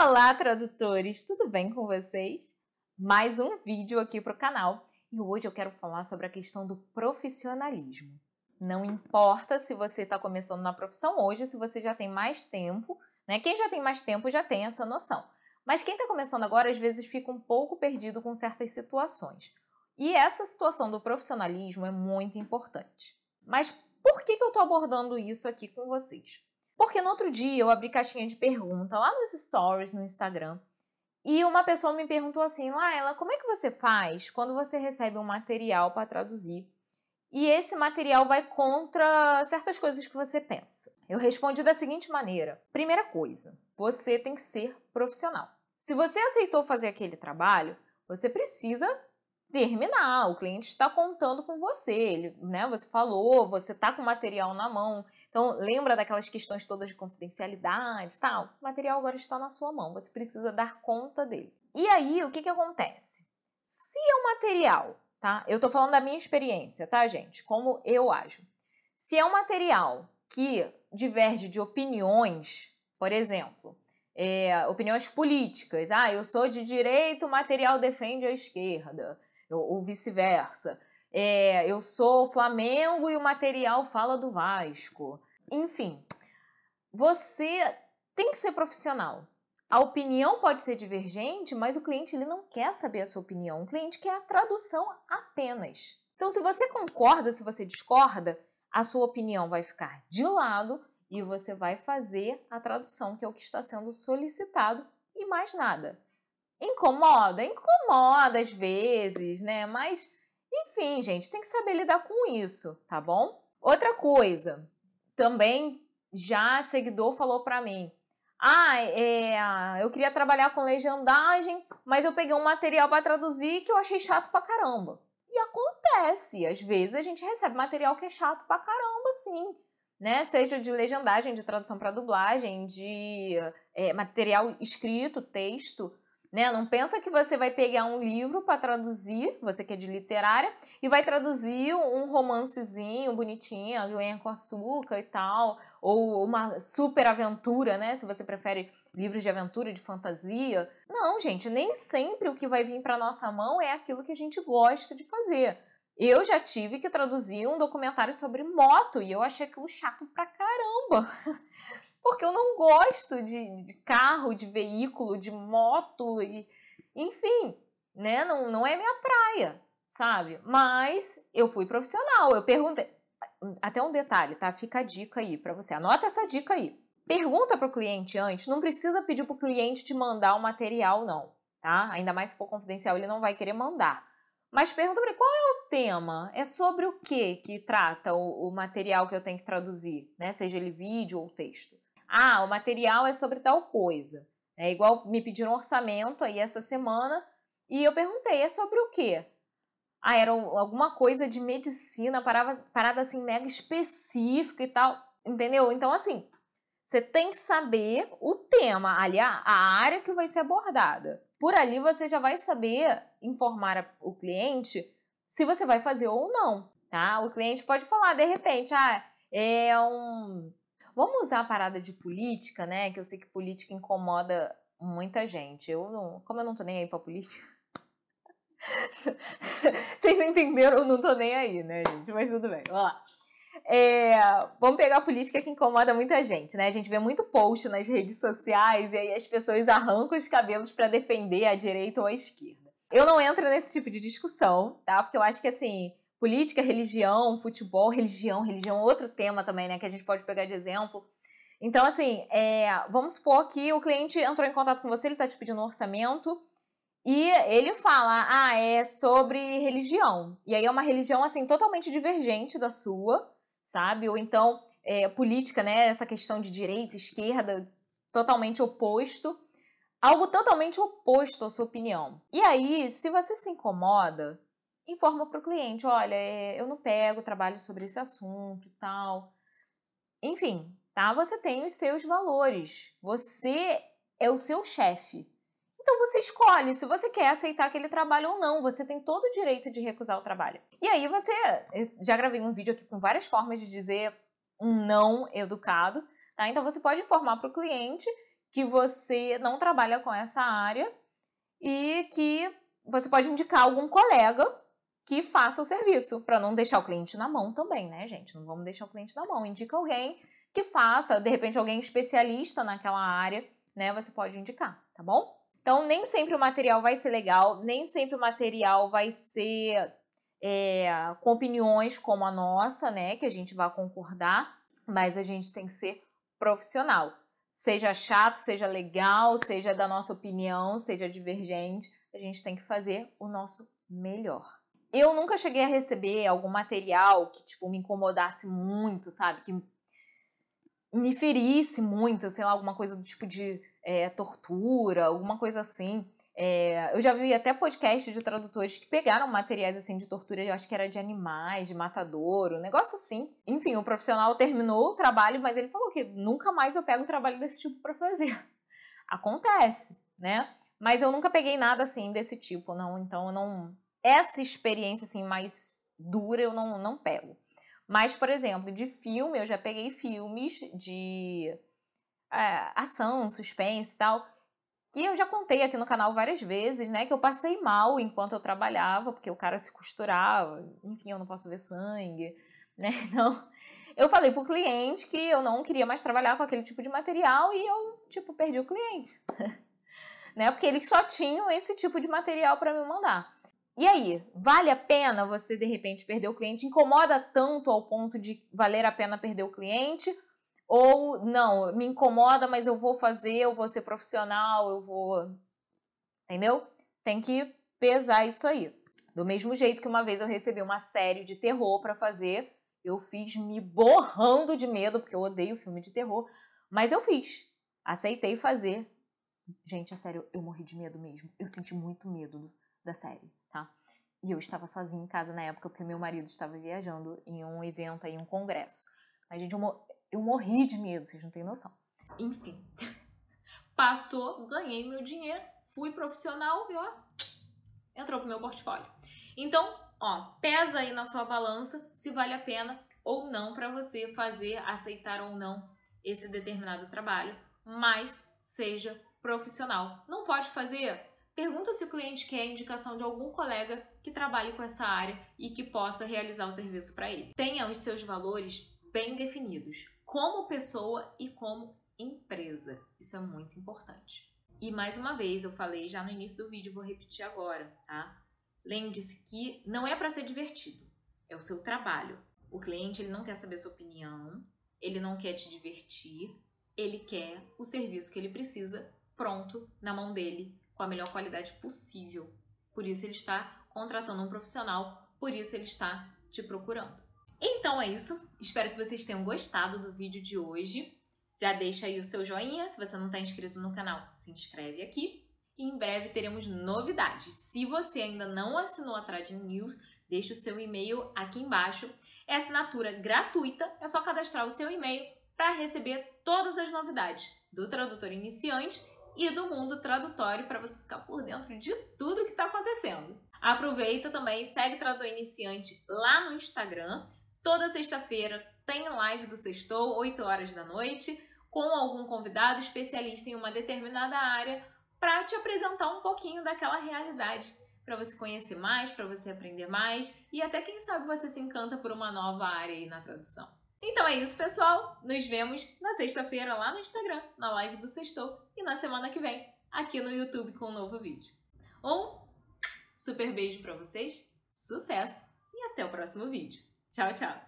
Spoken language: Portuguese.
Olá, tradutores! Tudo bem com vocês? Mais um vídeo aqui para o canal e hoje eu quero falar sobre a questão do profissionalismo. Não importa se você está começando na profissão hoje, se você já tem mais tempo, né? Quem já tem mais tempo já tem essa noção. Mas quem está começando agora às vezes fica um pouco perdido com certas situações. E essa situação do profissionalismo é muito importante. Mas por que, que eu estou abordando isso aqui com vocês? Porque no outro dia eu abri caixinha de pergunta lá nos stories no Instagram e uma pessoa me perguntou assim: Laila, como é que você faz quando você recebe um material para traduzir e esse material vai contra certas coisas que você pensa? Eu respondi da seguinte maneira: primeira coisa, você tem que ser profissional. Se você aceitou fazer aquele trabalho, você precisa terminar. O cliente está contando com você, ele, né? Você falou, você está com o material na mão. Então, lembra daquelas questões todas de confidencialidade e tal? O material agora está na sua mão, você precisa dar conta dele. E aí, o que, que acontece? Se é um material, tá? Eu tô falando da minha experiência, tá, gente? Como eu ajo. Se é um material que diverge de opiniões, por exemplo, é, opiniões políticas, ah, eu sou de direita, o material defende a esquerda ou vice-versa. É, eu sou Flamengo e o material fala do Vasco. Enfim, você tem que ser profissional. A opinião pode ser divergente, mas o cliente ele não quer saber a sua opinião. O cliente quer a tradução apenas. Então, se você concorda, se você discorda, a sua opinião vai ficar de lado e você vai fazer a tradução, que é o que está sendo solicitado, e mais nada. Incomoda, incomoda às vezes, né? Mas, enfim, gente, tem que saber lidar com isso, tá bom? Outra coisa, também já seguidor falou para mim: ah, é, eu queria trabalhar com legendagem, mas eu peguei um material para traduzir que eu achei chato pra caramba. E acontece, às vezes a gente recebe material que é chato pra caramba, sim. Né? Seja de legendagem, de tradução para dublagem, de é, material escrito, texto. Né? Não pensa que você vai pegar um livro para traduzir, você que é de literária, e vai traduzir um romancezinho bonitinho, aguinha com açúcar e tal, ou uma super aventura, né? Se você prefere livros de aventura, de fantasia. Não, gente, nem sempre o que vai vir para nossa mão é aquilo que a gente gosta de fazer. Eu já tive que traduzir um documentário sobre moto e eu achei aquilo chato pra caramba. porque eu não gosto de, de carro, de veículo, de moto, e, enfim, né? Não, não é minha praia, sabe? Mas eu fui profissional, eu perguntei. Até um detalhe, tá? Fica a dica aí para você. Anota essa dica aí. Pergunta para o cliente antes, não precisa pedir para o cliente te mandar o material, não, tá? Ainda mais se for confidencial, ele não vai querer mandar. Mas pergunta para ele qual é o tema, é sobre o que que trata o, o material que eu tenho que traduzir, né? Seja ele vídeo ou texto. Ah, o material é sobre tal coisa. É igual me pediram orçamento aí essa semana e eu perguntei, é sobre o quê? Ah, era alguma coisa de medicina, parada, parada assim mega específica e tal, entendeu? Então, assim, você tem que saber o tema, ali a, a área que vai ser abordada. Por ali você já vai saber informar o cliente se você vai fazer ou não, tá? O cliente pode falar, de repente, ah, é um Vamos usar a parada de política, né? Que eu sei que política incomoda muita gente. Eu não, como eu não tô nem aí pra política. Vocês entenderam? Eu não tô nem aí, né, gente? Mas tudo bem, vamos lá. É, vamos pegar a política que incomoda muita gente, né? A gente vê muito post nas redes sociais e aí as pessoas arrancam os cabelos para defender a direita ou a esquerda. Eu não entro nesse tipo de discussão, tá? Porque eu acho que assim, política, religião, futebol, religião, religião, outro tema também, né, que a gente pode pegar de exemplo. Então, assim, é, vamos supor que o cliente entrou em contato com você, ele está te pedindo um orçamento e ele fala, ah, é sobre religião. E aí é uma religião, assim, totalmente divergente da sua, sabe? Ou então, é, política, né, essa questão de direita, esquerda, totalmente oposto. Algo totalmente oposto à sua opinião. E aí, se você se incomoda, informa para o cliente, olha, é, eu não pego trabalho sobre esse assunto tal. Enfim, tá? Você tem os seus valores. Você é o seu chefe. Então você escolhe se você quer aceitar aquele trabalho ou não. Você tem todo o direito de recusar o trabalho. E aí você. já gravei um vídeo aqui com várias formas de dizer um não educado. Tá? Então você pode informar para o cliente que você não trabalha com essa área e que você pode indicar algum colega que faça o serviço, para não deixar o cliente na mão também, né, gente? Não vamos deixar o cliente na mão. Indica alguém que faça, de repente alguém especialista naquela área, né? Você pode indicar, tá bom? Então, nem sempre o material vai ser legal, nem sempre o material vai ser é, com opiniões como a nossa, né? Que a gente vai concordar, mas a gente tem que ser profissional. Seja chato, seja legal, seja da nossa opinião, seja divergente, a gente tem que fazer o nosso melhor. Eu nunca cheguei a receber algum material que, tipo, me incomodasse muito, sabe? Que me ferisse muito, sei lá, alguma coisa do tipo de é, tortura, alguma coisa assim. É, eu já vi até podcast de tradutores que pegaram materiais assim de tortura, eu acho que era de animais, de matadouro, um negócio assim. Enfim, o profissional terminou o trabalho, mas ele falou que nunca mais eu pego trabalho desse tipo para fazer. Acontece, né? Mas eu nunca peguei nada assim desse tipo, não. Então eu não. Essa experiência assim mais dura eu não, não pego. Mas, por exemplo, de filme, eu já peguei filmes de é, ação, suspense e tal, que eu já contei aqui no canal várias vezes, né? Que eu passei mal enquanto eu trabalhava, porque o cara se costurava, enfim, eu não posso ver sangue, né? Então, eu falei pro cliente que eu não queria mais trabalhar com aquele tipo de material e eu, tipo, perdi o cliente. né? Porque eles só tinham esse tipo de material para me mandar. E aí, vale a pena você de repente perder o cliente? Incomoda tanto ao ponto de valer a pena perder o cliente? Ou não, me incomoda, mas eu vou fazer, eu vou ser profissional, eu vou. Entendeu? Tem que pesar isso aí. Do mesmo jeito que uma vez eu recebi uma série de terror para fazer, eu fiz me borrando de medo, porque eu odeio filme de terror, mas eu fiz. Aceitei fazer. Gente, a sério, eu morri de medo mesmo. Eu senti muito medo da série. E eu estava sozinha em casa na época, porque meu marido estava viajando em um evento aí, um congresso. Mas, gente, eu, eu morri de medo, vocês não têm noção. Enfim. Passou, ganhei meu dinheiro, fui profissional e ó, entrou pro meu portfólio. Então, ó, pesa aí na sua balança se vale a pena ou não para você fazer, aceitar ou não esse determinado trabalho, mas seja profissional. Não pode fazer Pergunta se o cliente quer a indicação de algum colega que trabalhe com essa área e que possa realizar o serviço para ele. Tenha os seus valores bem definidos, como pessoa e como empresa. Isso é muito importante. E mais uma vez, eu falei já no início do vídeo, vou repetir agora, tá? Lembre-se que não é para ser divertido, é o seu trabalho. O cliente ele não quer saber sua opinião, ele não quer te divertir, ele quer o serviço que ele precisa pronto na mão dele com a melhor qualidade possível. Por isso ele está contratando um profissional, por isso ele está te procurando. Então é isso. Espero que vocês tenham gostado do vídeo de hoje. Já deixa aí o seu joinha. Se você não está inscrito no canal, se inscreve aqui. E em breve teremos novidades. Se você ainda não assinou a Trad News, deixe o seu e-mail aqui embaixo. É assinatura gratuita. É só cadastrar o seu e-mail para receber todas as novidades do tradutor iniciante e do mundo tradutório para você ficar por dentro de tudo que está acontecendo. Aproveita também, segue o Tradutor Iniciante lá no Instagram. Toda sexta-feira tem live do Sextou, 8 horas da noite, com algum convidado especialista em uma determinada área para te apresentar um pouquinho daquela realidade, para você conhecer mais, para você aprender mais e até quem sabe você se encanta por uma nova área aí na tradução. Então é isso, pessoal. Nos vemos na sexta-feira lá no Instagram, na live do Sextou, e na semana que vem aqui no YouTube com um novo vídeo. Um super beijo para vocês, sucesso e até o próximo vídeo. Tchau, tchau!